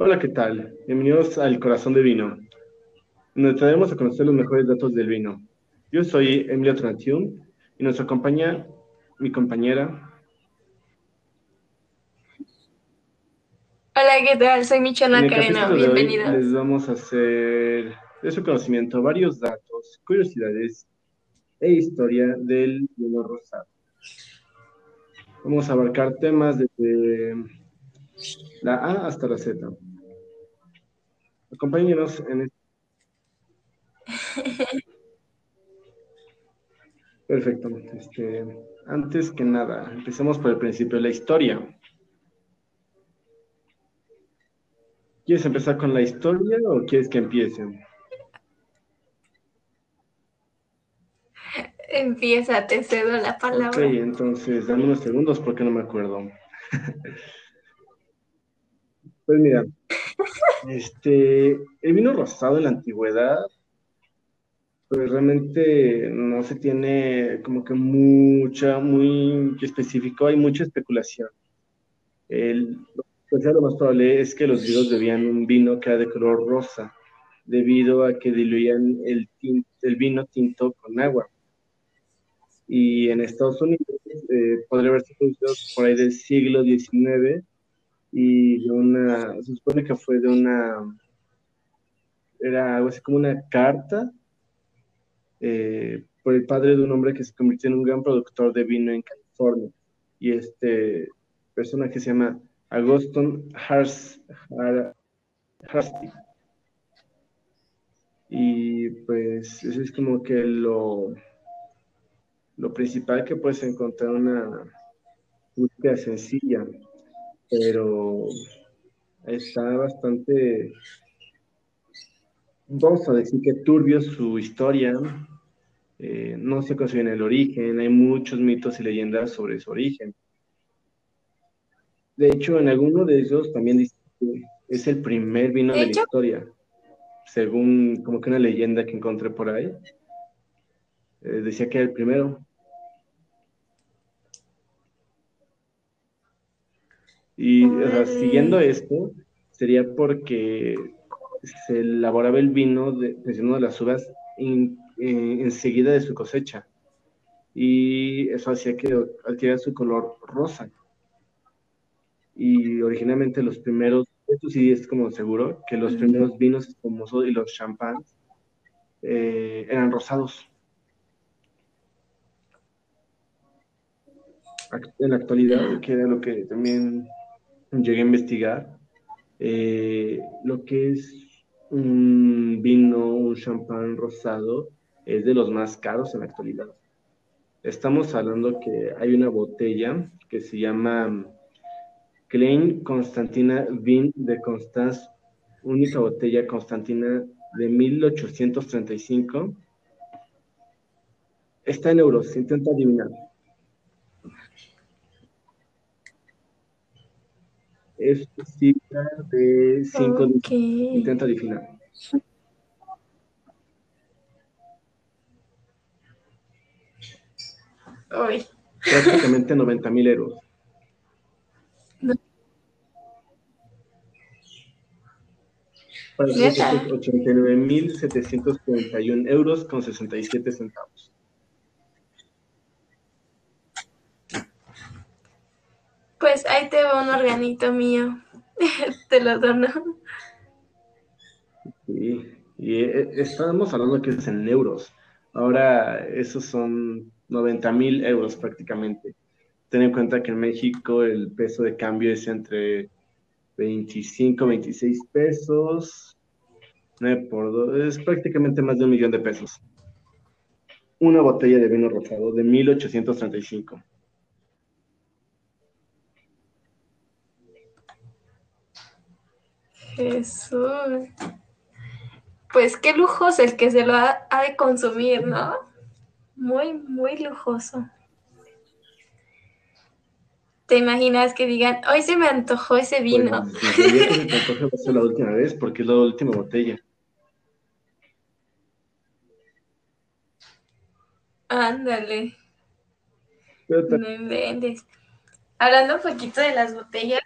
Hola, ¿qué tal? Bienvenidos al Corazón de Vino, donde traemos a conocer los mejores datos del vino. Yo soy Emilio Trantium y nos acompaña mi compañera. Hola, ¿qué tal? Soy Michona Carena, bienvenida. Les vamos a hacer de su conocimiento varios datos, curiosidades e historia del vino rosado. Vamos a abarcar temas desde la A hasta la Z. Acompáñenos en este. Perfecto. Este, antes que nada, empecemos por el principio de la historia. ¿Quieres empezar con la historia o quieres que empiece? Empieza, te cedo la palabra. Ok, entonces, dame unos segundos porque no me acuerdo. pues mira, este, el vino rosado en la antigüedad, pues realmente no se tiene como que mucha, muy específico, hay mucha especulación. El, pues lo más probable es que los vinos bebían un vino que era de color rosa, debido a que diluían el, el vino tinto con agua. Y en Estados Unidos eh, podría haberse producido por ahí del siglo XIX y de una, se supone que fue de una, era algo así como una carta eh, por el padre de un hombre que se convirtió en un gran productor de vino en California. Y este persona que se llama Agustin Harsty. Y pues eso es como que lo, lo principal que puedes encontrar una búsqueda sencilla pero está bastante, vamos a decir que turbio su historia, eh, no se bien el origen, hay muchos mitos y leyendas sobre su origen. De hecho, en alguno de ellos también dice que es el primer vino de, la historia, según como que una leyenda que encontré por ahí. Eh, decía que era el primero. Y siguiendo esto, sería porque se elaboraba el vino de, de las uvas eh, enseguida de su cosecha. Y eso hacía que adquiriera su color rosa. Y originalmente los primeros, esto sí es como seguro, que los primeros vinos espumosos y los champans eh, eran rosados. En la actualidad, que era lo que también llegué a investigar eh, lo que es un vino, un champán rosado, es de los más caros en la actualidad. Estamos hablando que hay una botella que se llama Klein Constantina Vin de Constance, única botella Constantina de 1835. Está en euros, intenta adivinar. Es cifra de 5 Intenta adivinar. Prácticamente 90 mil euros. No. Para 89.741 euros con 67 centavos. Pues ahí te va un organito mío. te lo dono. Sí, y eh, estamos hablando que es en euros. Ahora, esos son 90 mil euros prácticamente. Ten en cuenta que en México el peso de cambio es entre 25, 26 pesos. 9 por 2, es prácticamente más de un millón de pesos. Una botella de vino rosado de 1835. Jesús. Pues qué lujoso el que se lo ha, de consumir, ¿no? Muy, muy lujoso. ¿Te imaginas que digan, hoy se me antojó ese vino? Bueno, se la última vez porque es la última botella. Ándale. No inventes. Hablando un poquito de las botellas,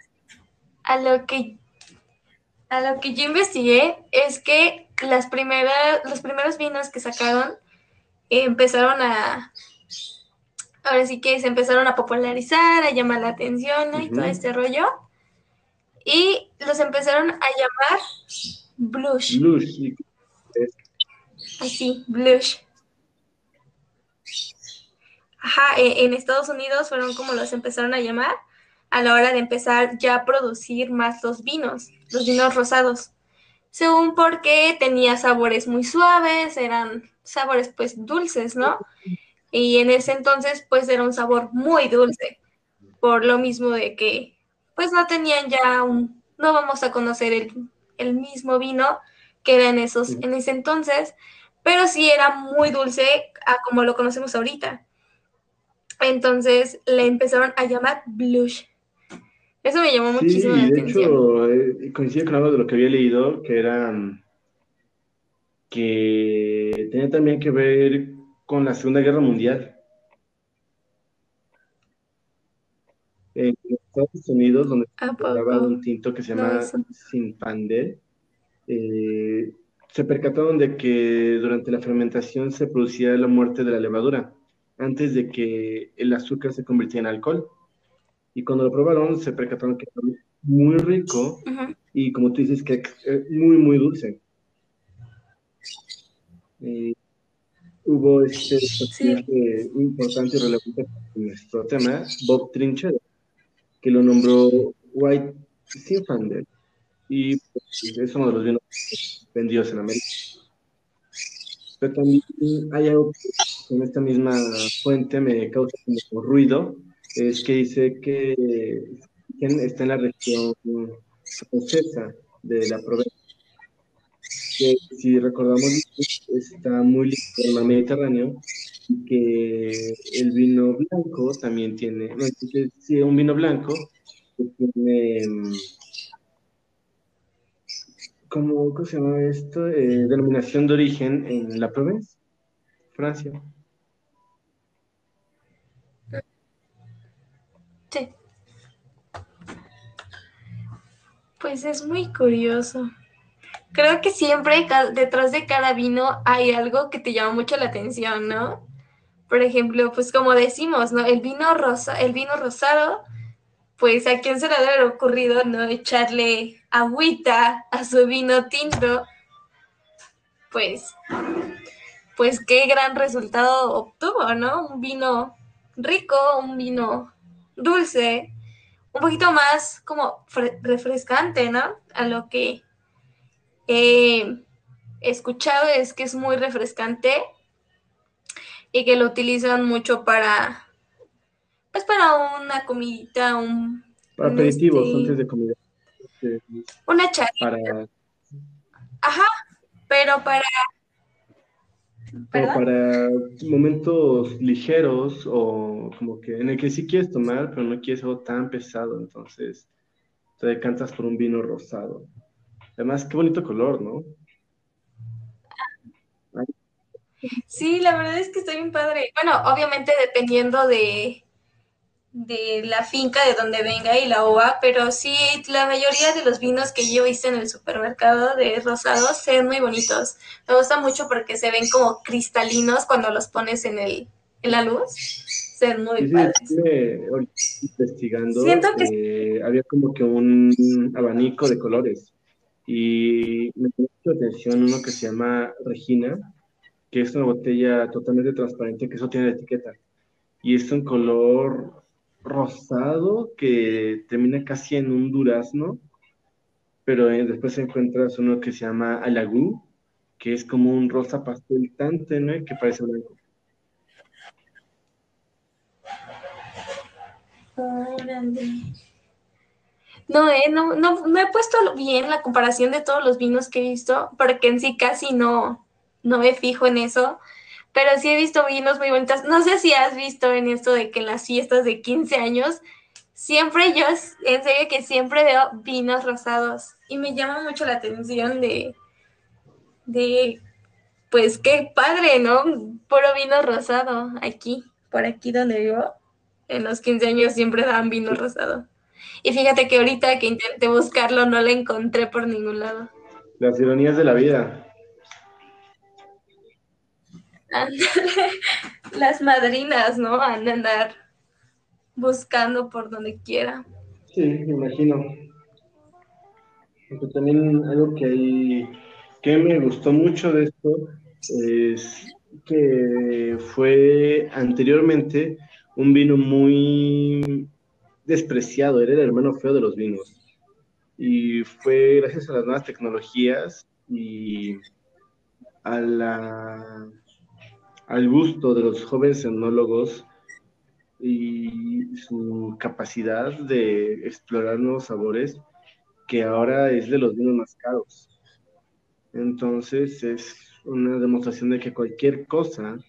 a lo que a lo que yo investigué es que las primeras, los primeros vinos que sacaron empezaron a, ahora sí que se empezaron a popularizar, a llamar la atención y todo este rollo. Y los empezaron a llamar blush. Blush. Así, blush. Ajá, e, en Estados Unidos fueron como los empezaron a llamar a la hora de empezar ya a producir más los vinos, los vinos rosados. Según porque tenía sabores muy suaves, eran sabores pues dulces, ¿no? Y en ese entonces pues era un sabor muy dulce, por lo mismo de que pues no tenían ya un, no vamos a conocer el, el mismo vino que era en, esos, en ese entonces, pero sí era muy dulce a como lo conocemos ahorita. Entonces le empezaron a llamar blush. Eso me llamó muchísimo la atención. De hecho, eh, coincide con algo de lo que había leído, que era que tenía también que ver con la Segunda Guerra Mundial. En Estados Unidos, donde se hablaba un tinto que se llama Sinfandel, eh, se percataron de que durante la fermentación se producía la muerte de la levadura, antes de que el azúcar se convirtiera en alcohol. Y cuando lo probaron, se percataron que era muy rico y, como tú dices, que es muy, muy dulce. hubo este personaje importante y relevante en nuestro tema, Bob Trinchero, que lo nombró White Zinfandel. Y pues, es uno de los vinos vendidos en América. Pero también hay algo que en esta misma fuente me causa como ruido, es que dice que está en la región francesa de la Provenza, que si recordamos está muy ligado en el Mediterráneo y que el vino blanco también tiene, no, sí, un vino blanco que tiene, ¿cómo, ¿cómo se llama esto? Eh, denominación de origen en la Provence, Francia. Pues es muy curioso. Creo que siempre detrás de cada vino hay algo que te llama mucho la atención, ¿no? Por ejemplo, pues como decimos, ¿no? El vino rosa, el vino rosado, pues a quién se le ha ocurrido no echarle agüita a su vino tinto. Pues, pues qué gran resultado obtuvo, ¿no? Un vino rico, un vino dulce, un poquito más como refrescante, ¿no? A lo que he escuchado es que es muy refrescante y que lo utilizan mucho para, pues para una comidita, un... Para aperitivos, este, antes de comida. Una charla. Para... Ajá, pero para para momentos ligeros o como que en el que sí quieres tomar, pero no quieres algo tan pesado, entonces te decantas por un vino rosado. Además, qué bonito color, ¿no? Sí, la verdad es que está bien padre. Bueno, obviamente dependiendo de, de la finca de donde venga y la uva, pero sí, la mayoría de los vinos que yo hice en el supermercado de rosados se ven muy bonitos. Me gusta mucho porque se ven como cristalinos cuando los pones en, el, en la luz. Se ven muy sí, investigando, Siento que... Eh, había como que un abanico de colores y me llamó mucho atención uno que se llama Regina, que es una botella totalmente transparente, que eso tiene la etiqueta. Y es un color rosado que termina casi en un durazno, pero eh, después encuentras uno que se llama alagú, que es como un rosa pastel tan tenue que parece blanco. No, eh, no, no, no he puesto bien la comparación de todos los vinos que he visto, porque en sí casi no, no me fijo en eso pero sí he visto vinos muy bonitos. No sé si has visto en esto de que en las fiestas de 15 años, siempre yo, en serio que siempre veo vinos rosados y me llama mucho la atención de, de, pues qué padre, ¿no? Puro vino rosado aquí, por aquí donde vivo. En los 15 años siempre dan vino rosado. Y fíjate que ahorita que intenté buscarlo no lo encontré por ningún lado. Las ironías de la vida. Las madrinas, ¿no? Van andar buscando por donde quiera. Sí, me imagino. también algo que, que me gustó mucho de esto es que fue anteriormente un vino muy despreciado, era el hermano feo de los vinos. Y fue gracias a las nuevas tecnologías y a la, al gusto de los jóvenes enólogos y su capacidad de explorar nuevos sabores, que ahora es de los vinos más caros. Entonces es una demostración de que cualquier cosa,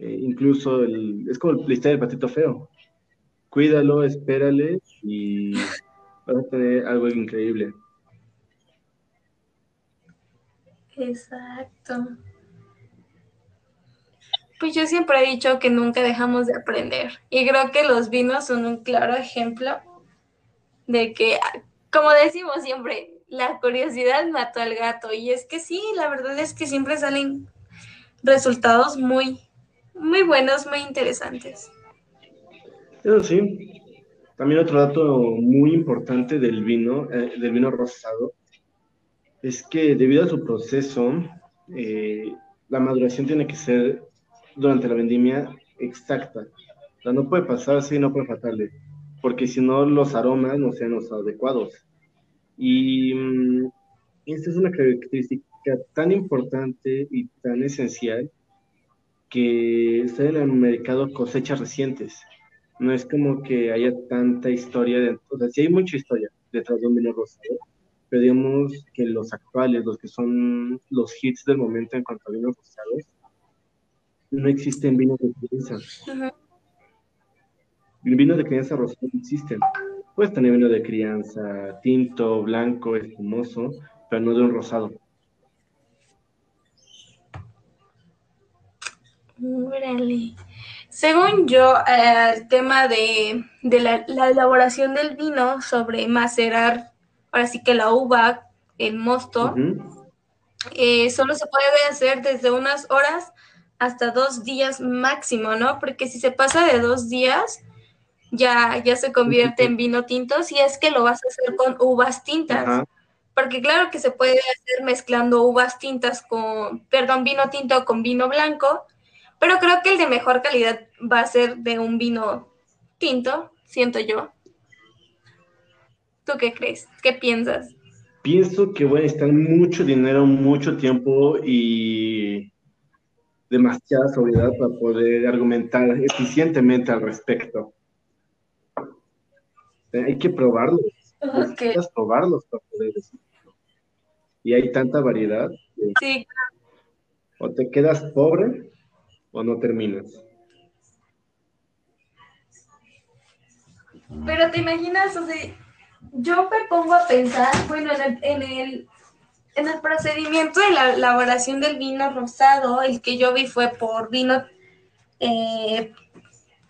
eh, incluso el, es como la historia del patito feo. Cuídalo, espérale y vas a tener algo increíble. Exacto. Pues yo siempre he dicho que nunca dejamos de aprender y creo que los vinos son un claro ejemplo de que, como decimos siempre, la curiosidad mató al gato. Y es que sí, la verdad es que siempre salen resultados muy, muy buenos, muy interesantes. Eso sí. También otro dato muy importante del vino, eh, del vino rosado, es que debido a su proceso, eh, la maduración tiene que ser durante la vendimia exacta. O sea, no puede pasar así, no puede faltarle, porque si no los aromas no sean los adecuados. Y mm, esta es una característica tan importante y tan esencial que está en el mercado cosechas recientes. No es como que haya tanta historia, de, o sea, sí hay mucha historia detrás de un vino rosado, pero digamos que los actuales, los que son los hits del momento en cuanto a vinos rosados, no existen vinos de crianza. Vinos de crianza rosado no existen. Puedes tener vino de crianza tinto, blanco, espumoso, pero no de un rosado. Según yo, eh, el tema de, la, elaboración del vino sobre macerar, ahora sí que la uva, el mosto, eh, solo se puede hacer desde unas horas hasta dos días máximo, ¿no? Porque si se pasa de dos días, ya, ya se convierte en vino tinto si es que lo vas a hacer con uvas tintas. Porque claro que se puede hacer mezclando uvas tintas con, perdón, vino tinto con vino blanco, pero creo que el de mejor calidad va a ser de un vino tinto, siento yo. ¿Tú qué crees? ¿Qué piensas? Pienso que voy a estar mucho dinero, mucho tiempo y demasiada sobriedad para poder argumentar eficientemente al respecto. Hay que probarlos. Okay. probarlos para poder decirlo. Y hay tanta variedad. sí. O te quedas pobre o no terminas. Pero te imaginas, o sea, yo me pongo a pensar, bueno, en el, en el, en el procedimiento de la elaboración del vino rosado, el que yo vi fue por vino, eh,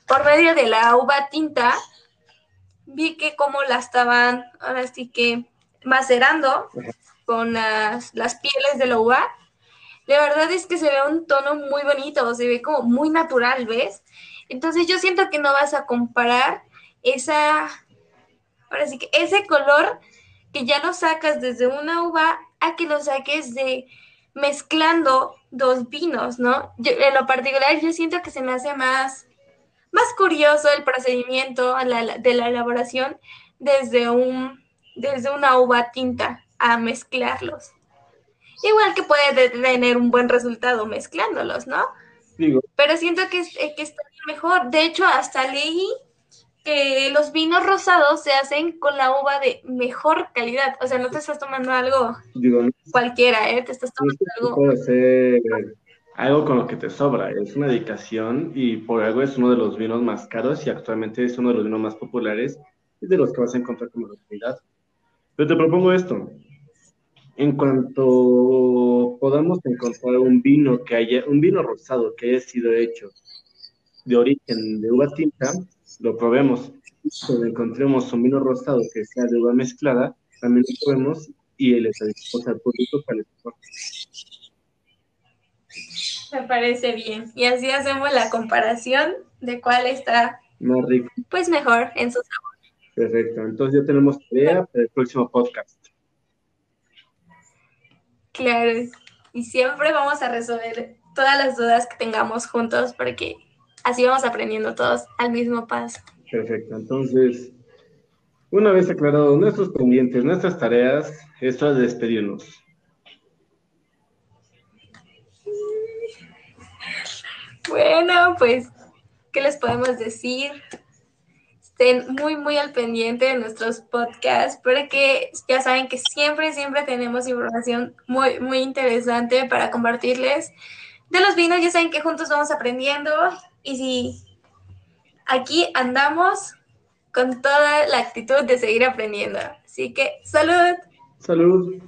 por medio de la uva tinta, vi que como la estaban, ahora sí que macerando con las, pieles de la uva. La verdad es que se ve un tono muy bonito, se ve como muy natural, ¿ves? Entonces yo siento que no vas a comparar esa, ahora sí que ese color que ya lo sacas desde una uva a que lo saques de mezclando dos vinos, ¿no? en lo particular yo siento que se me hace más más curioso el procedimiento de la elaboración desde, un, desde una uva tinta a mezclarlos. Igual que puede tener un buen resultado mezclándolos, ¿no? Pero siento que, que está mejor. De hecho, hasta leí que los vinos rosados se hacen con la uva de mejor calidad. O sea, no te estás tomando algo cualquiera, ¿eh? Te estás tomando algo. Puede ser algo con lo que te sobra. Es una dedicación y por algo es uno de los vinos más caros y actualmente es uno de los vinos más populares y de los que vas a encontrar como calidad. Pero te propongo esto. En cuanto podamos encontrar un vino que haya, un vino rosado que haya sido hecho de origen de uva tinta, lo probemos. donde encontremos un vino rosado que sea de uva mezclada, también lo podemos y el estaremos al público para el Me parece bien. Y así hacemos la comparación de cuál está más rico. Pues mejor en su sabor. Perfecto. Entonces ya tenemos idea para el próximo podcast. Claro. Y siempre vamos a resolver todas las dudas que tengamos juntos porque así vamos aprendiendo todos al mismo paso. Perfecto. Entonces, una vez aclarados nuestros pendientes, nuestras tareas, esto es despedirnos. Bueno, pues, ¿qué les podemos decir? Estén muy, muy al pendiente de nuestros podcasts, porque ya saben que siempre, siempre tenemos información muy, muy interesante para compartirles. De los vinos, ya saben que juntos vamos aprendiendo y si aquí andamos con toda la actitud de seguir aprendiendo. Así que, salud. Salud.